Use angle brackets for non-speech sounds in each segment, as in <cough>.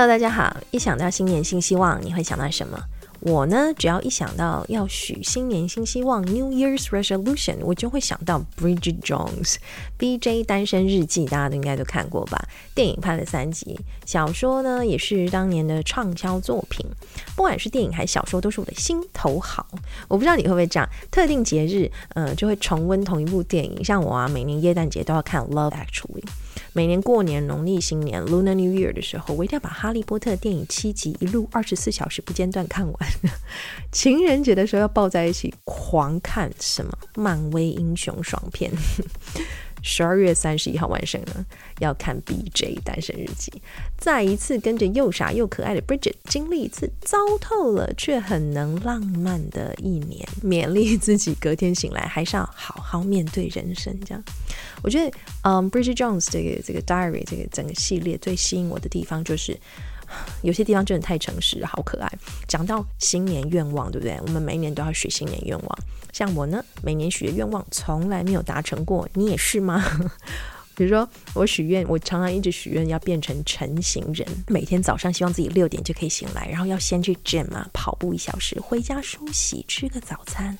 Hello，大家好。一想到新年新希望，你会想到什么？我呢，只要一想到要许新年新希望 （New Year's Resolution），我就会想到 Bridget Jones《BJ 单身日记》，大家都应该都看过吧？电影拍了三集，小说呢也是当年的畅销作品。不管是电影还是小说，都是我的心头好。我不知道你会不会这样，特定节日，呃，就会重温同一部电影。像我啊，每年耶诞节都要看《Love Actually》。每年过年、农历新年 （Lunar New Year） 的时候，我一定要把《哈利波特》电影七集一路二十四小时不间断看完。<laughs> 情人节的时候要抱在一起狂看什么漫威英雄爽片。十二月三十一号晚上呢，要看《BJ 单身日记》，再一次跟着又傻又可爱的 Bridget 经历一次糟透了却很能浪漫的一年，勉励自己隔天醒来还是要好好面对人生，这样。我觉得，嗯，Bridget Jones 这个这个 Diary 这个整个系列最吸引我的地方，就是有些地方真的太诚实，好可爱。讲到新年愿望，对不对？我们每一年都要许新年愿望。像我呢，每年许的愿望从来没有达成过。你也是吗？<laughs> 比如说，我许愿，我常常一直许愿要变成成型人，每天早上希望自己六点就可以醒来，然后要先去 gym 啊，跑步一小时，回家梳洗，吃个早餐，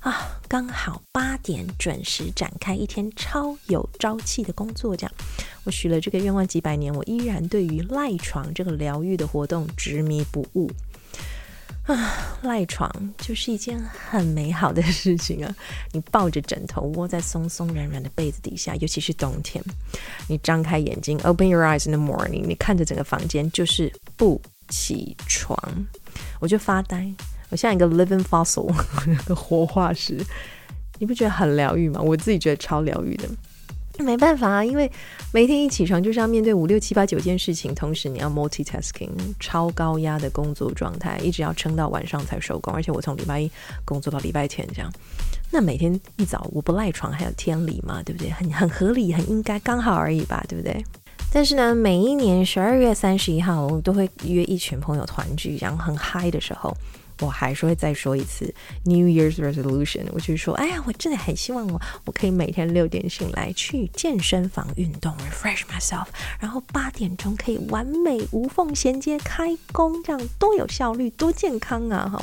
啊，刚好八点准时展开一天超有朝气的工作。这样，我许了这个愿望几百年，我依然对于赖床这个疗愈的活动执迷不悟。啊，赖床就是一件很美好的事情啊！你抱着枕头窝在松松软软的被子底下，尤其是冬天，你张开眼睛，open your eyes in the morning，你看着整个房间就是不起床，我就发呆，我像一个 living fossil，<laughs> 个活化石，你不觉得很疗愈吗？我自己觉得超疗愈的。没办法啊，因为每天一起床就是要面对五六七八九件事情，同时你要 multitasking，超高压的工作状态，一直要撑到晚上才收工。而且我从礼拜一工作到礼拜天这样，那每天一早我不赖床还有天理吗？对不对？很很合理，很应该，刚好而已吧，对不对？但是呢，每一年十二月三十一号，我都会约一群朋友团聚，然后很嗨的时候。我还是会再说一次 New Year's Resolution，我就是说，哎呀，我真的很希望我我可以每天六点醒来去健身房运动，refresh myself，然后八点钟可以完美无缝衔接开工，这样多有效率，多健康啊！哈，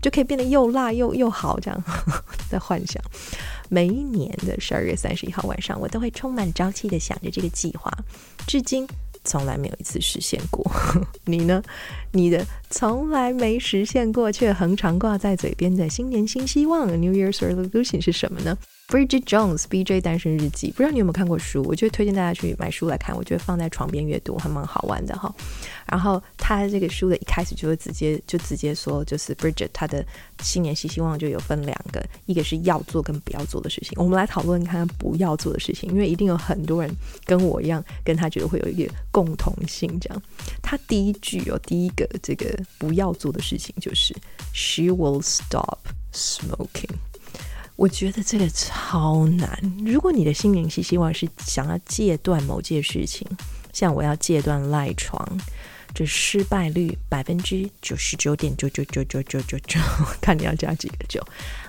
就可以变得又辣又又好，这样 <laughs> 在幻想。每一年的十二月三十一号晚上，我都会充满朝气的想着这个计划，至今。从来没有一次实现过，<laughs> 你呢？你的从来没实现过却横常挂在嘴边的新年新希望 （New Year's Resolution） 是什么呢？Bridget Jones《BJ 单身日记》，不知道你有没有看过书？我就推荐大家去买书来看。我觉得放在床边阅读还蛮好玩的哈。然后他这个书的一开始就会直接就直接说，就是 Bridget 他的新年新希望就有分两个，一个是要做跟不要做的事情。我们来讨论看看不要做的事情，因为一定有很多人跟我一样，跟他觉得会有一个共同性。这样，他第一句哦，第一个这个不要做的事情就是 She will stop smoking。我觉得这个超难。如果你的新年新希望是想要戒断某件事情，像我要戒断赖床，这失败率百分之九十九点九九九九九九九，看你要加几个九。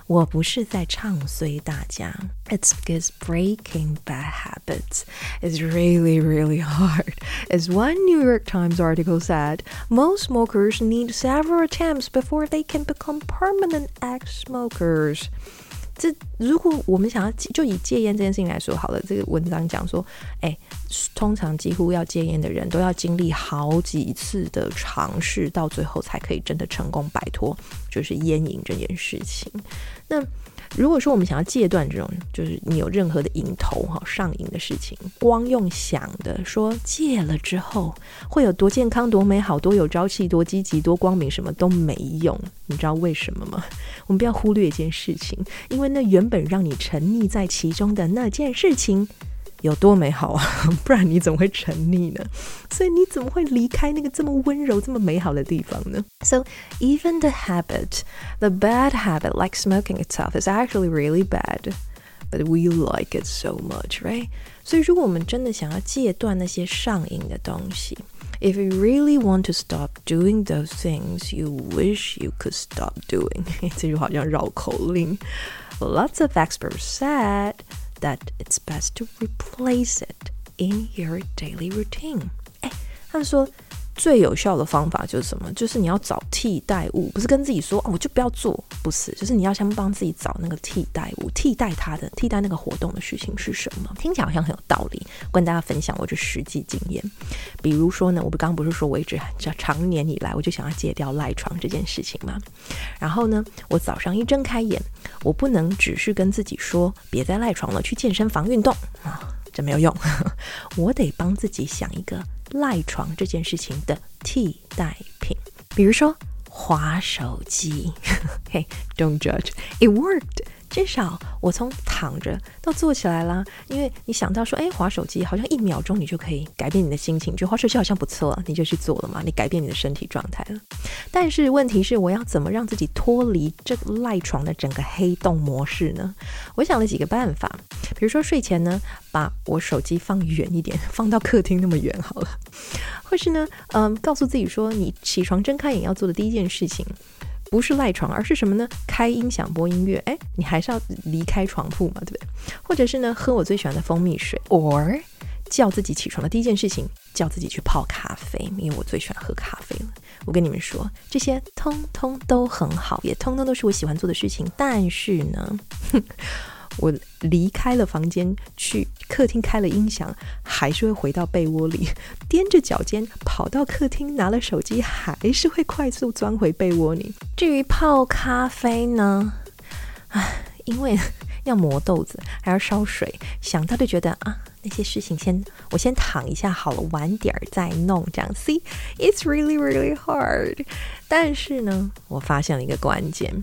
我不是在唱衰大家，It's because breaking bad habits is really really hard. As one New York Times article said, most smokers need several attempts before they can become permanent ex-smokers. 这如果我们想要就以戒烟这件事情来说好了，这个文章讲说，哎，通常几乎要戒烟的人都要经历好几次的尝试，到最后才可以真的成功摆脱，就是烟瘾这件事情。那如果说我们想要戒断这种，就是你有任何的瘾头哈上瘾的事情，光用想的说戒了之后会有多健康、多美好、多有朝气、多积极、多光明，什么都没用。你知道为什么吗？<laughs> 我们不要忽略一件事情，因为那原本让你沉溺在其中的那件事情。有多美好啊！不然你怎么会沉溺呢？所以你怎么会离开那个这么温柔、这么美好的地方呢？So <laughs> even the habit, the bad habit, like smoking itself, is actually really bad, but we like it so much, right? 所以如果我们真的想要戒断那些上瘾的东西，if you really want to stop doing those things you wish you could stop doing，这句话好像绕口令。Lots <laughs> of experts said. That it's best to replace it in your daily routine。哎，他们说 最有效的方法就是什么？就是你要找替代物，不是跟自己说哦，我就不要做，不是，就是你要先帮自己找那个替代物，替代它的，替代那个活动的事情是什么？听起来好像很有道理，跟大家分享我这实际经验。比如说呢，我不刚刚不是说我一直这长年以来我就想要戒掉赖床这件事情吗？然后呢，我早上一睁开眼，我不能只是跟自己说别再赖床了，去健身房运动啊，这没有用，<laughs> 我得帮自己想一个。赖床这件事情的替代品，比如说滑手机。Hey, don't judge, it worked. 至少我从躺着到坐起来啦，因为你想到说，哎，滑手机好像一秒钟你就可以改变你的心情，就滑手机好像不错，你就去做了嘛，你改变你的身体状态了。但是问题是，我要怎么让自己脱离这个赖床的整个黑洞模式呢？我想了几个办法，比如说睡前呢，把我手机放远一点，<laughs> 放到客厅那么远好了，或是呢，嗯，告诉自己说，你起床睁开眼要做的第一件事情。不是赖床，而是什么呢？开音响播音乐，哎，你还是要离开床铺嘛，对不对？或者是呢，喝我最喜欢的蜂蜜水，or 叫自己起床的第一件事情，叫自己去泡咖啡，因为我最喜欢喝咖啡了。我跟你们说，这些通通都很好，也通通都是我喜欢做的事情，但是呢，哼。我离开了房间，去客厅开了音响，还是会回到被窝里，<laughs> 踮着脚尖跑到客厅拿了手机，还是会快速钻回被窝里。至于泡咖啡呢？唉，因为 <laughs> 要磨豆子，还要烧水，想到就觉得啊。那些事情先我先躺一下好了，晚点再弄。这样，See, it's really, really hard。但是呢，我发现了一个关键，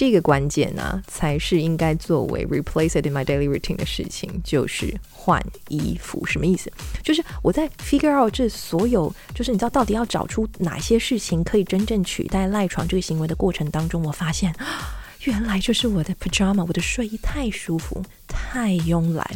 这个关键呢、啊，才是应该作为 replace it in my daily routine 的事情，就是换衣服。什么意思？就是我在 figure out 这所有，就是你知道到底要找出哪些事情可以真正取代赖床这个行为的过程当中，我发现。<gasps> 原来就是我的 pajama，我的睡衣太舒服、太慵懒、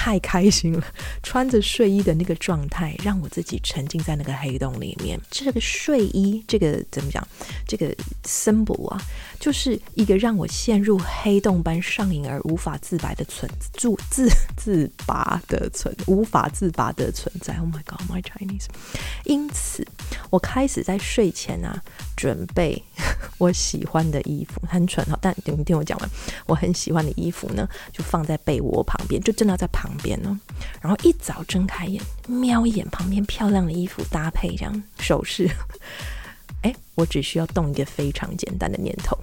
太开心了。<laughs> 穿着睡衣的那个状态，让我自己沉浸在那个黑洞里面。这个睡衣，这个怎么讲？这个 symbol 啊，就是一个让我陷入黑洞般上瘾而无法自拔的存住自自拔的存无法自拔的存在。Oh my god, my Chinese！因此，我开始在睡前啊，准备 <laughs> 我喜欢的衣服，很蠢哈，但。你听我讲完，我很喜欢的衣服呢，就放在被窝旁边，就真的在旁旁边呢。然后一早睁开眼，瞄一眼旁边漂亮的衣服搭配，这样首饰。<laughs> 哎，我只需要动一个非常简单的念头，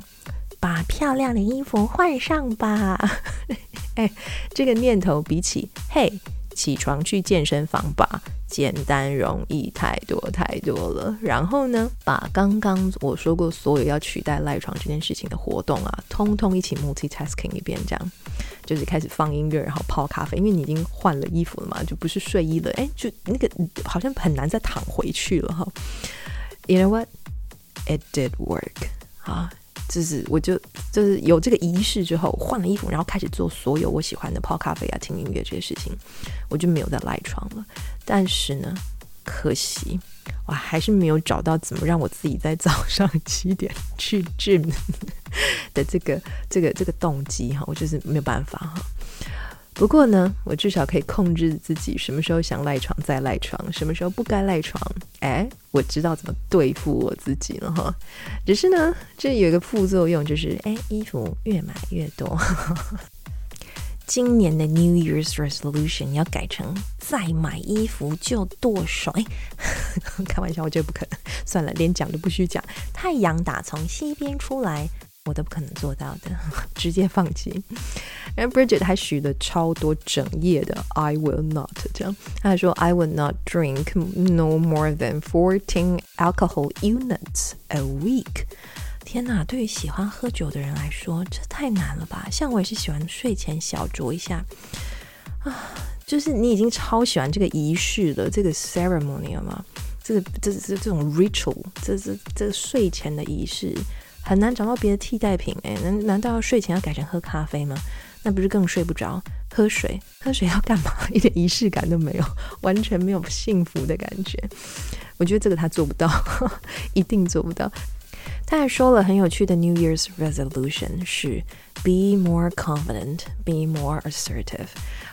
把漂亮的衣服换上吧。<laughs> 哎，这个念头比起嘿。起床去健身房吧，简单容易太多太多了。然后呢，把刚刚我说过所有要取代赖床这件事情的活动啊，通通一起 multitasking 一遍，这样就是开始放音乐，然后泡咖啡，因为你已经换了衣服了嘛，就不是睡衣了。哎，就那个好像很难再躺回去了哈。You know what? It did work 啊。就是，我就就是有这个仪式之后，换了衣服，然后开始做所有我喜欢的泡咖啡啊、听音乐这些事情，我就没有再赖床了。但是呢，可惜我还是没有找到怎么让我自己在早上七点去 gym 的这个这个这个动机哈，我就是没有办法哈。不过呢，我至少可以控制自己什么时候想赖床再赖床，什么时候不该赖床。哎，我知道怎么对付我自己了哈。只是呢，这有一个副作用，就是哎，衣服越买越多。<laughs> 今年的 New Year's Resolution 要改成再买衣服就剁手。哎，<laughs> 开玩笑，我觉得不可能。算了，连讲都不许讲。太阳打从西边出来。我都不可能做到的，<laughs> 直接放弃。然后 Bridget 还许了超多整夜的 I will not 这样，他还说 I will not drink no more than fourteen alcohol units a week。天哪，对于喜欢喝酒的人来说，这太难了吧？像我也是喜欢睡前小酌一下啊，就是你已经超喜欢这个仪式了，这个 ceremony 了吗？这个这这这种 ritual，这这这睡前的仪式。很难找到别的替代品诶，难难道睡前要改成喝咖啡吗？那不是更睡不着？喝水，喝水要干嘛？一点仪式感都没有，<laughs> 完全没有幸福的感觉。我觉得这个他做不到，<laughs> 一定做不到。他还说了很有趣的 New Year's resolution 是 be more confident, be more assertive。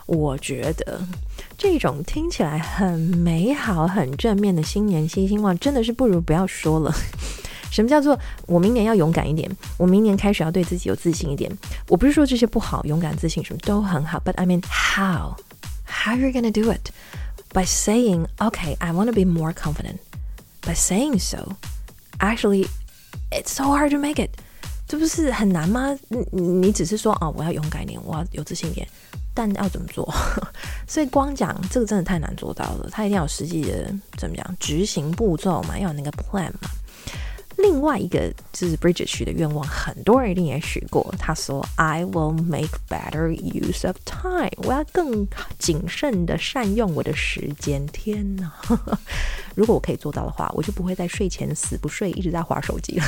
我觉得这种听起来很美好、很正面的新年新希望，真的是不如不要说了。什么叫做我明年要勇敢一点？我明年开始要对自己有自信一点。我不是说这些不好，勇敢、自信什么都很好。But I mean, how? How are you gonna do it? By saying, "Okay, I want to be more confident." By saying so, actually. It's so hard to make it，这不是很难吗？你你只是说啊、哦，我要勇敢一点，我要有自信一点，但要怎么做？<laughs> 所以光讲这个真的太难做到了，他一定要有实际的怎么讲执行步骤嘛，要有那个 plan 嘛。另外一个就是 Bridget 许的愿望，很多人一定也许过。他说：“I will make better use of time。”我要更谨慎的善用我的时间。天哪！<laughs> 如果我可以做到的话，我就不会在睡前死不睡，一直在划手机了。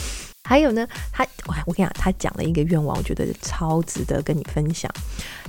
<laughs> 还有呢，他我我跟你讲，他讲了一个愿望，我觉得超值得跟你分享。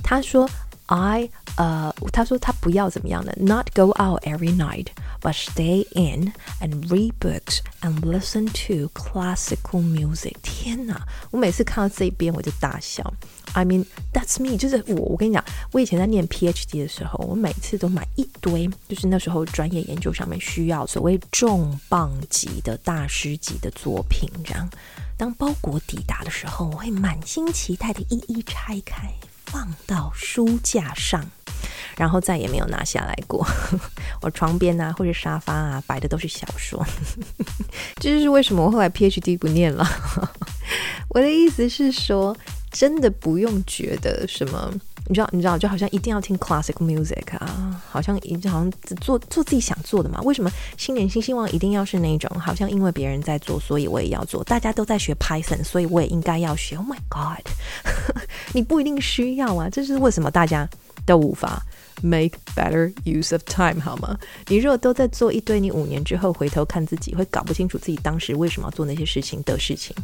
他说：“I 呃，他说他不要怎么样的，not go out every night。” But stay in and read books and listen to classical music。天哪！我每次看到这边我就大笑。I mean, that's me。就是我，我跟你讲，我以前在念 PhD 的时候，我每次都买一堆，就是那时候专业研究上面需要所谓重磅级的大师级的作品。这样，当包裹抵达的时候，我会满心期待的一一拆开，放到书架上。然后再也没有拿下来过。<laughs> 我床边啊，或者沙发啊，摆的都是小说。<laughs> 这就是为什么我后来 PhD 不念了。<laughs> 我的意思是说，真的不用觉得什么，你知道，你知道，就好像一定要听 classic music 啊，好像一好像做做自己想做的嘛。为什么新年新希望一定要是那种，好像因为别人在做，所以我也要做。大家都在学 Python，所以我也应该要学。Oh my God，<laughs> 你不一定需要啊。这是为什么大家都无法。Make better use of time，好吗？你如果都在做一堆，你五年之后回头看自己，会搞不清楚自己当时为什么要做那些事情的事情。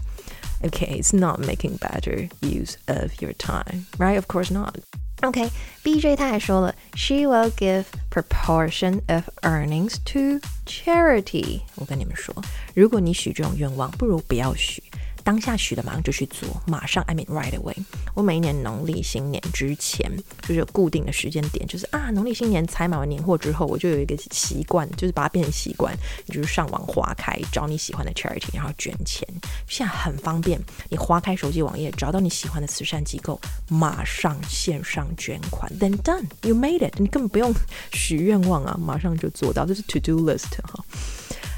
Okay, it's not making better use of your time, right? Of course not. Okay, BJ 他还说了，She will give proportion of earnings to charity。我跟你们说，如果你许这种愿望，不如不要许。 当下许的马上就去做，马上 I mean right away。我每一年农历新年之前，就是有固定的时间点，就是啊，农历新年采买完年货之后，我就有一个习惯，就是把它变成习惯，你就是上网划开找你喜欢的 charity，然后捐钱。现在很方便，你划开手机网页，找到你喜欢的慈善机构，马上线上捐款，then done, you made it。你根本不用许愿望啊，马上就做到，这是 to do list 哈。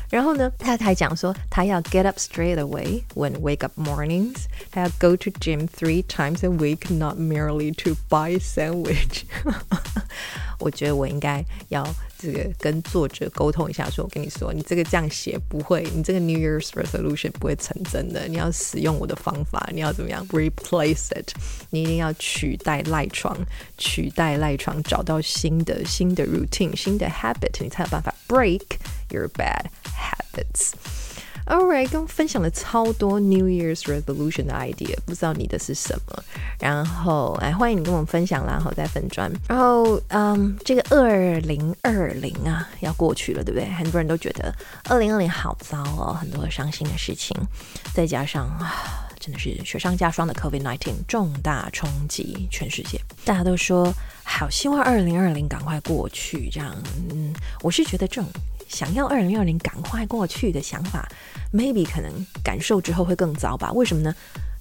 然后呢，他还讲说，他要 get up straight away when wake up mornings，他要 go to gym three times a week，not merely to buy sandwich。<laughs> 我觉得我应该要 这个跟作者沟通一下，说我跟你说，你这个这样写不会，你这个 New Year's resolution 不会成真的。你要使用我的方法，你要怎么样 replace it？你一定要取代赖床，取代赖床，找到新的新的 routine，新的 habit，你才有办法 break your bad habits。Alright，跟我分享了超多 New Year's Revolution 的 idea，不知道你的是什么？然后来欢迎你跟我们分享，然后再分专。然后，嗯，这个二零二零啊，要过去了，对不对？很多人都觉得二零二零好糟哦，很多伤心的事情，再加上啊，真的是雪上加霜的 COVID-19 重大冲击全世界，大家都说好希望二零二零赶快过去，这样，嗯，我是觉得这种。想要二零二零赶快过去的想法，maybe 可能感受之后会更糟吧？为什么呢？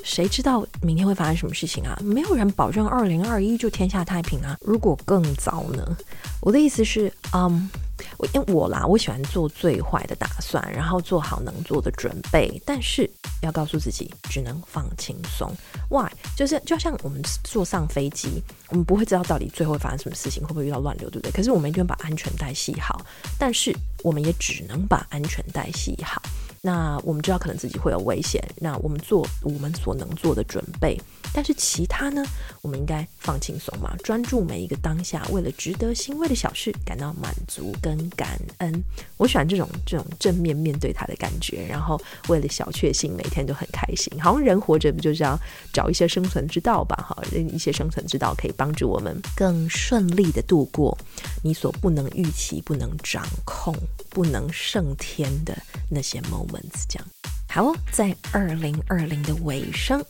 谁知道明天会发生什么事情啊？没有人保证二零二一就天下太平啊！如果更糟呢？我的意思是，嗯。我因为我啦，我喜欢做最坏的打算，然后做好能做的准备，但是要告诉自己，只能放轻松。Why？就是就像我们坐上飞机，我们不会知道到底最后会发生什么事情，会不会遇到乱流，对不对？可是我们一定要把安全带系好，但是我们也只能把安全带系好。那我们知道可能自己会有危险，那我们做我们所能做的准备，但是其他呢，我们应该放轻松嘛，专注每一个当下，为了值得欣慰的小事感到满足跟感恩。我喜欢这种这种正面面对它的感觉，然后为了小确幸，每天都很开心。好像人活着不就是要找一些生存之道吧？哈，一些生存之道可以帮助我们更顺利的度过你所不能预期、不能掌控、不能胜天的那些 moments。这样好，在二零二零的尾声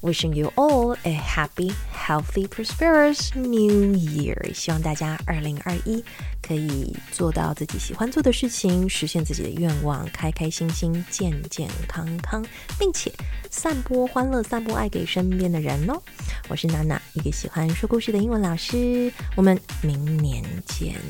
，Wishing you all a happy, healthy, prosperous New Year。希望大家二零二一可以做到自己喜欢做的事情，实现自己的愿望，开开心心、健健康康，并且散播欢乐、散播爱给身边的人哦。我是娜娜，一个喜欢说故事的英文老师。我们明年见。